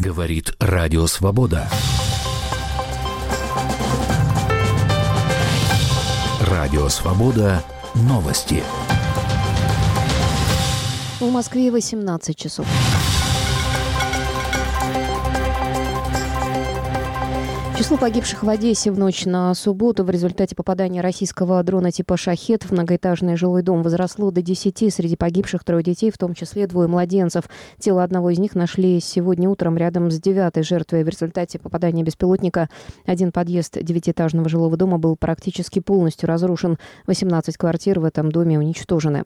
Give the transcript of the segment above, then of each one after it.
Говорит Радио Свобода. Радио Свобода. Новости. В Москве 18 часов. Число погибших в Одессе в ночь на субботу в результате попадания российского дрона типа «Шахет» в многоэтажный жилой дом возросло до 10. Среди погибших трое детей, в том числе двое младенцев. Тело одного из них нашли сегодня утром рядом с девятой жертвой. В результате попадания беспилотника один подъезд девятиэтажного жилого дома был практически полностью разрушен. 18 квартир в этом доме уничтожены.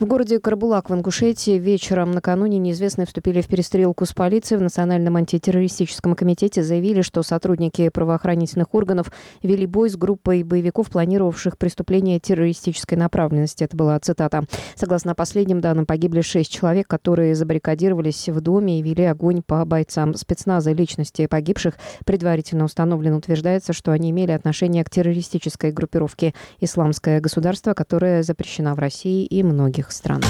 В городе Карбулак в Ингушетии вечером накануне неизвестные вступили в перестрелку с полицией. В Национальном антитеррористическом комитете заявили, что сотрудники сотрудники правоохранительных органов вели бой с группой боевиков, планировавших преступления террористической направленности. Это была цитата. Согласно последним данным, погибли шесть человек, которые забаррикадировались в доме и вели огонь по бойцам спецназа. Личности погибших предварительно установлено. Утверждается, что они имели отношение к террористической группировке «Исламское государство», которая запрещена в России и многих странах.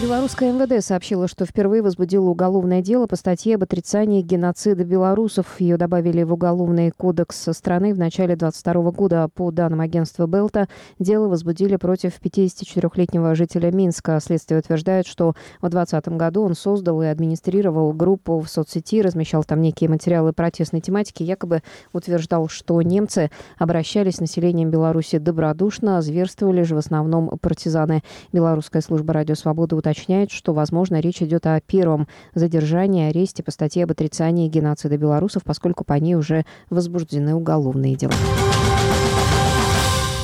Белорусская МВД сообщила, что впервые возбудила уголовное дело по статье об отрицании геноцида белорусов. Ее добавили в Уголовный кодекс страны в начале 22 года. По данным агентства Белта, дело возбудили против 54-летнего жителя Минска. Следствие утверждает, что в 2020 году он создал и администрировал группу в соцсети, размещал там некие материалы протестной тематики, якобы утверждал, что немцы обращались с населением Беларуси добродушно, зверствовали же в основном партизаны. Белорусская служба радио «Свобода» уточняет, что, возможно, речь идет о первом задержании, аресте по статье об отрицании геноцида белорусов, поскольку по ней уже возбуждены уголовные дела.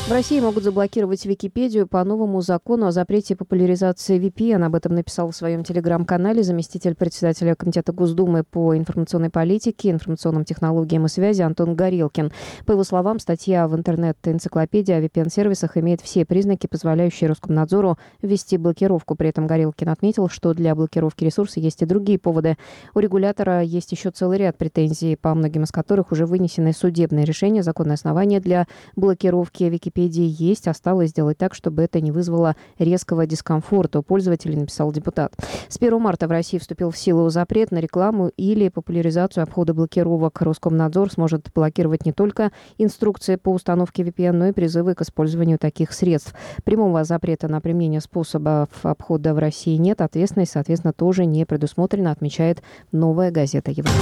В России могут заблокировать Википедию по новому закону о запрете популяризации VPN. Об этом написал в своем телеграм-канале заместитель председателя Комитета Госдумы по информационной политике, информационным технологиям и связи Антон Горелкин. По его словам, статья в интернет-энциклопедии о VPN-сервисах имеет все признаки, позволяющие Роскомнадзору ввести блокировку. При этом Горелкин отметил, что для блокировки ресурса есть и другие поводы. У регулятора есть еще целый ряд претензий, по многим из которых уже вынесены судебные решения, законные основания для блокировки Википедии Википедии есть, осталось сделать так, чтобы это не вызвало резкого дискомфорта у пользователей, написал депутат. С 1 марта в России вступил в силу запрет на рекламу или популяризацию обхода блокировок. Роскомнадзор сможет блокировать не только инструкции по установке VPN, но и призывы к использованию таких средств. Прямого запрета на применение способов обхода в России нет. Ответственность, соответственно, тоже не предусмотрена, отмечает новая газета «Европа».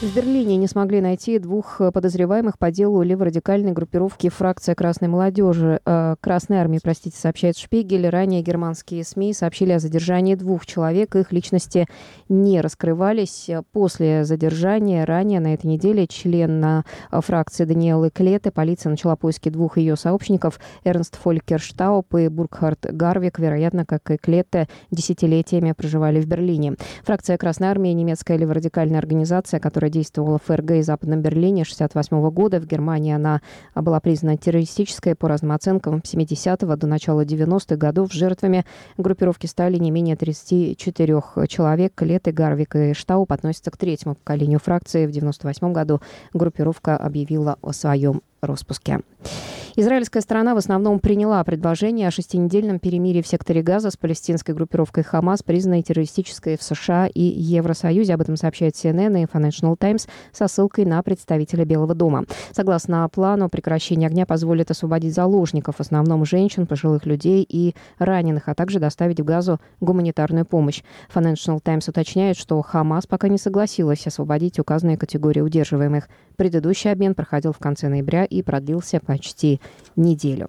В Берлине не смогли найти двух подозреваемых по делу леворадикальной группировки «Фракция Красной молодежи». Э, Красной армии, простите, сообщает Шпигель. Ранее германские СМИ сообщили о задержании двух человек. Их личности не раскрывались. После задержания ранее на этой неделе член э, фракции Даниэлы Клеты полиция начала поиски двух ее сообщников Эрнст Фолькер Штауп и Бургхард Гарвик, вероятно, как и Клетте, десятилетиями проживали в Берлине. Фракция Красной армии – немецкая леворадикальная организация, действовала в ФРГ и Западном Берлине 1968 года. В Германии она была признана террористической по разным оценкам 70-го до начала 90-х годов. Жертвами группировки стали не менее 34 человек. Леты, Гарвик и Штауп относятся к третьему поколению фракции. В 1998 году группировка объявила о своем распуске. Израильская сторона в основном приняла предложение о шестинедельном перемирии в секторе Газа с палестинской группировкой Хамас, признанной террористической в США и Евросоюзе. Об этом сообщает CNN и Financial Times со ссылкой на представителя Белого дома. Согласно плану, прекращение огня позволит освободить заложников, в основном женщин, пожилых людей и раненых, а также доставить в Газу гуманитарную помощь. Financial Times уточняет, что Хамас пока не согласилась освободить указанные категории удерживаемых. Предыдущий обмен проходил в конце ноября и продлился почти неделю.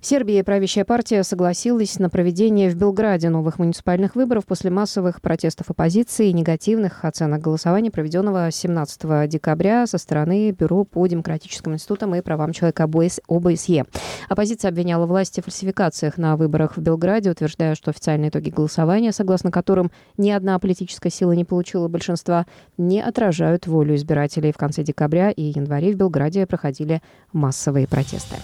В Сербии правящая партия согласилась на проведение в Белграде новых муниципальных выборов после массовых протестов оппозиции и негативных оценок голосования, проведенного 17 декабря со стороны Бюро по демократическим институтам и правам человека ОБСЕ. Оппозиция обвиняла власти в фальсификациях на выборах в Белграде, утверждая, что официальные итоги голосования, согласно которым ни одна политическая сила не получила большинства, не отражают волю избирателей. В конце декабря и январе в Белграде проходили массовые протесты.